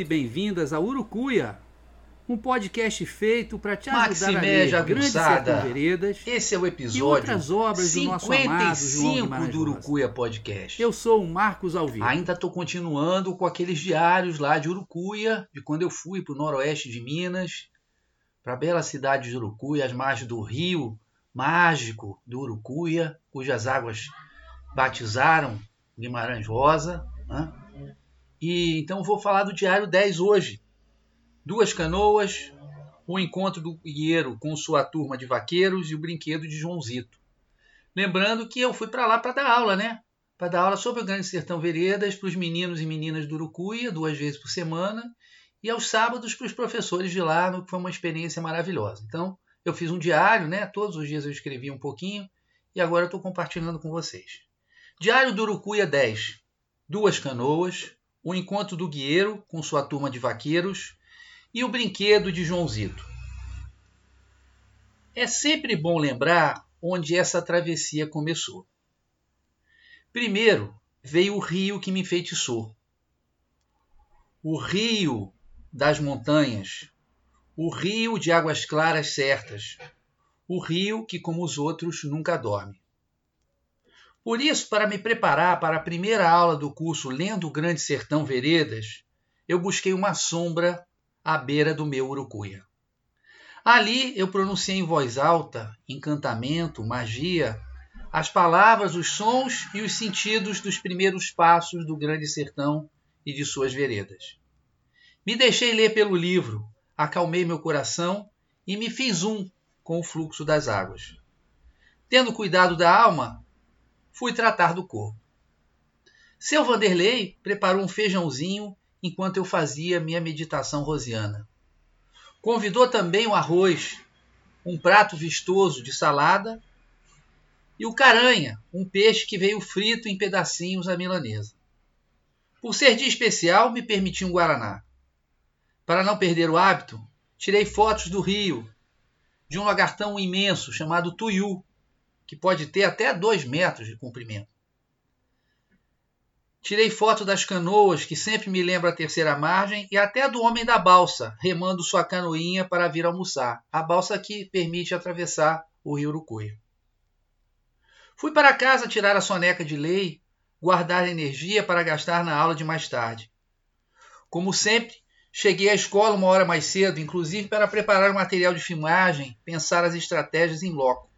Bem-vindas a Urucuia, um podcast feito para te ajudar Maximé a ler Jagunçada. Veredas Esse é o e episódio outras obras do nosso 55 do. Urucuia Podcast. Eu sou o Marcos Alvim. Ainda estou continuando com aqueles diários lá de Urucuia, de quando eu fui para o noroeste de Minas, para a bela cidade de Urucuia, às margens do rio mágico do Urucuia, cujas águas batizaram Guimarães Rosa. né? E então vou falar do diário 10 hoje. Duas canoas, o encontro do guieiro com sua turma de vaqueiros e o brinquedo de Joãozito. Lembrando que eu fui para lá para dar aula, né? Para dar aula sobre o Grande Sertão Veredas para os meninos e meninas do Urucuia, duas vezes por semana, e aos sábados para os professores de lá, que foi uma experiência maravilhosa. Então, eu fiz um diário, né? Todos os dias eu escrevi um pouquinho, e agora estou compartilhando com vocês. Diário do Urucuia 10. Duas canoas, o encontro do guieiro com sua turma de vaqueiros e o brinquedo de Joãozito. É sempre bom lembrar onde essa travessia começou. Primeiro veio o rio que me enfeitiçou. O rio das montanhas, o rio de águas claras certas, o rio que, como os outros, nunca dorme. Por isso, para me preparar para a primeira aula do curso Lendo o Grande Sertão Veredas, eu busquei uma sombra à beira do meu urucuia. Ali eu pronunciei em voz alta, encantamento, magia, as palavras, os sons e os sentidos dos primeiros passos do Grande Sertão e de suas veredas. Me deixei ler pelo livro, acalmei meu coração e me fiz um com o fluxo das águas. Tendo cuidado da alma, fui tratar do corpo. Seu Vanderlei preparou um feijãozinho enquanto eu fazia minha meditação rosiana. Convidou também o arroz, um prato vistoso de salada e o caranha, um peixe que veio frito em pedacinhos à milanesa. Por ser dia especial, me permiti um guaraná. Para não perder o hábito, tirei fotos do rio, de um lagartão imenso chamado tuiú, que pode ter até dois metros de comprimento. Tirei foto das canoas, que sempre me lembra a terceira margem, e até do homem da balsa, remando sua canoinha para vir almoçar. A balsa que permite atravessar o rio Urucuia. Fui para casa tirar a soneca de lei, guardar energia para gastar na aula de mais tarde. Como sempre, cheguei à escola uma hora mais cedo, inclusive para preparar o material de filmagem, pensar as estratégias em loco.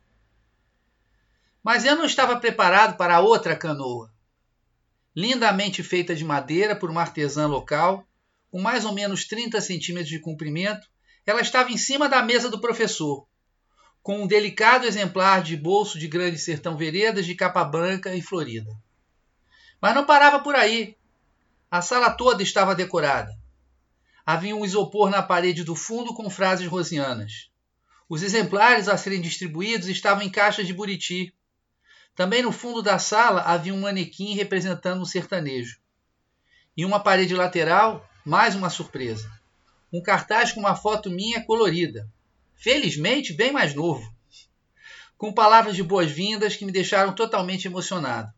Mas eu não estava preparado para outra canoa. Lindamente feita de madeira por uma artesã local, com mais ou menos 30 centímetros de comprimento, ela estava em cima da mesa do professor, com um delicado exemplar de bolso de grande sertão veredas de capa branca e florida. Mas não parava por aí. A sala toda estava decorada. Havia um isopor na parede do fundo com frases rosianas. Os exemplares a serem distribuídos estavam em caixas de buriti. Também no fundo da sala havia um manequim representando um sertanejo. Em uma parede lateral, mais uma surpresa. Um cartaz com uma foto minha colorida. Felizmente, bem mais novo. Com palavras de boas-vindas que me deixaram totalmente emocionado.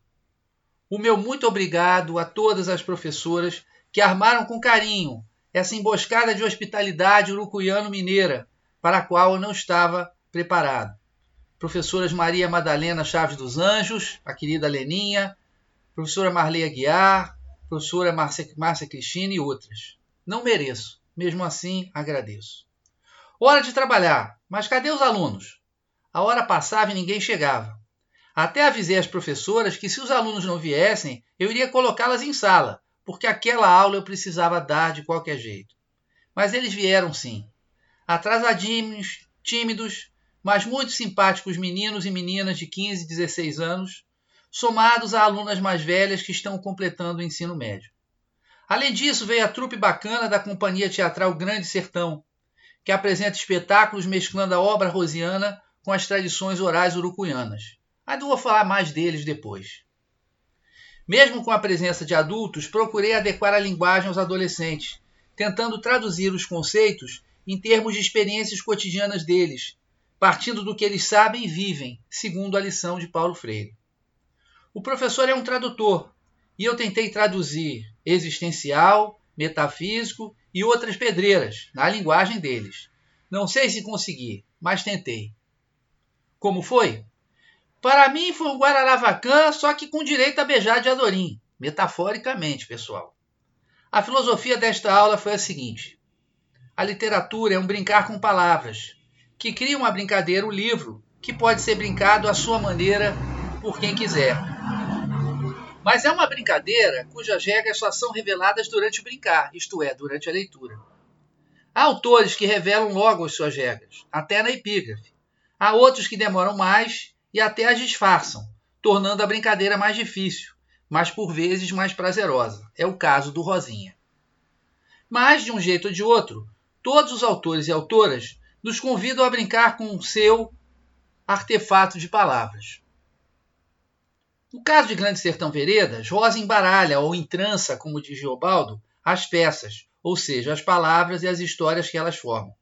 O meu muito obrigado a todas as professoras que armaram com carinho essa emboscada de hospitalidade urucuiano-mineira para a qual eu não estava preparado. Professoras Maria Madalena Chaves dos Anjos, a querida Leninha, professora Marley Aguiar, professora Márcia, Márcia Cristina e outras. Não mereço, mesmo assim agradeço. Hora de trabalhar, mas cadê os alunos? A hora passava e ninguém chegava. Até avisei as professoras que se os alunos não viessem, eu iria colocá-las em sala, porque aquela aula eu precisava dar de qualquer jeito. Mas eles vieram sim. Atrasadinhos, tímidos, mas muito simpáticos meninos e meninas de 15 e 16 anos, somados a alunas mais velhas que estão completando o ensino médio. Além disso, veio a trupe bacana da Companhia Teatral Grande Sertão, que apresenta espetáculos mesclando a obra rosiana com as tradições orais urucuianas. Eu vou falar mais deles depois. Mesmo com a presença de adultos, procurei adequar a linguagem aos adolescentes, tentando traduzir os conceitos em termos de experiências cotidianas deles, partindo do que eles sabem e vivem, segundo a lição de Paulo Freire. O professor é um tradutor, e eu tentei traduzir existencial, metafísico e outras pedreiras na linguagem deles. Não sei se consegui, mas tentei. Como foi? Para mim foi um Guararavacan, só que com direito a beijar de Adorim, metaforicamente, pessoal. A filosofia desta aula foi a seguinte: a literatura é um brincar com palavras, que cria uma brincadeira, o livro, que pode ser brincado à sua maneira por quem quiser. Mas é uma brincadeira cujas regras só são reveladas durante o brincar, isto é, durante a leitura. Há autores que revelam logo as suas regras, até na epígrafe. Há outros que demoram mais e até as disfarçam, tornando a brincadeira mais difícil, mas por vezes mais prazerosa. É o caso do Rosinha. Mas, de um jeito ou de outro, todos os autores e autoras nos convidam a brincar com o seu artefato de palavras. No caso de Grande Sertão Veredas, Rosa embaralha ou entrança, como diz Geobaldo, as peças, ou seja, as palavras e as histórias que elas formam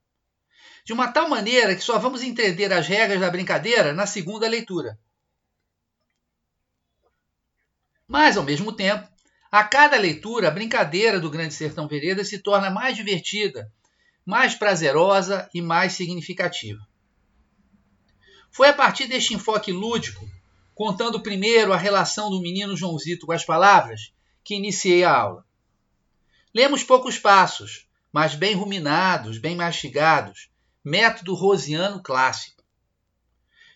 de uma tal maneira que só vamos entender as regras da brincadeira na segunda leitura. Mas, ao mesmo tempo, a cada leitura, a brincadeira do Grande Sertão Veredas se torna mais divertida, mais prazerosa e mais significativa. Foi a partir deste enfoque lúdico, contando primeiro a relação do menino Joãozito com as palavras, que iniciei a aula. Lemos poucos passos, mas bem ruminados, bem mastigados, método rosiano clássico.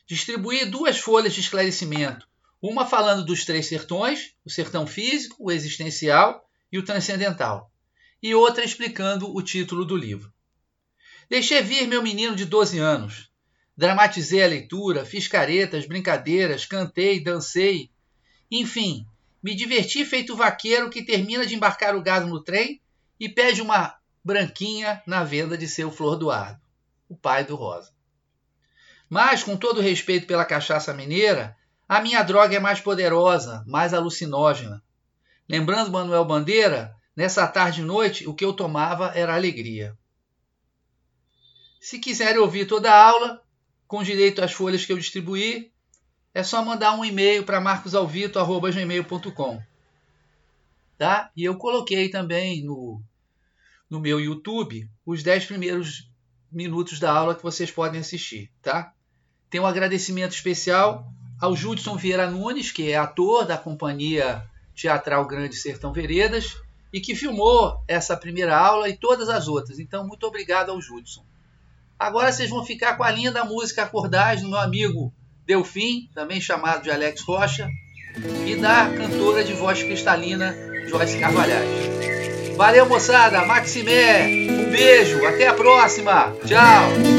Distribuí duas folhas de esclarecimento, uma falando dos três sertões, o sertão físico, o existencial e o transcendental, e outra explicando o título do livro. Deixei vir meu menino de 12 anos. Dramatizei a leitura, fiz caretas, brincadeiras, cantei, dancei. Enfim, me diverti feito vaqueiro que termina de embarcar o gado no trem e pede uma branquinha na venda de seu flor do ardo o pai do Rosa. Mas, com todo respeito pela cachaça mineira, a minha droga é mais poderosa, mais alucinógena. Lembrando Manuel Bandeira, nessa tarde e noite o que eu tomava era alegria. Se quiserem ouvir toda a aula, com direito às folhas que eu distribuí, é só mandar um e-mail para marcosalvito.gmail.com. Tá? E eu coloquei também no, no meu YouTube os 10 primeiros minutos da aula que vocês podem assistir, tá? Tem um agradecimento especial ao Judson Vieira Nunes, que é ator da Companhia Teatral Grande Sertão Veredas e que filmou essa primeira aula e todas as outras. Então, muito obrigado ao Judson. Agora vocês vão ficar com a linda música Acordais do meu amigo Delfim, também chamado de Alex Rocha, e da cantora de voz cristalina Joyce Carvalhais. Valeu, moçada. Maximé. Um beijo. Até a próxima. Tchau.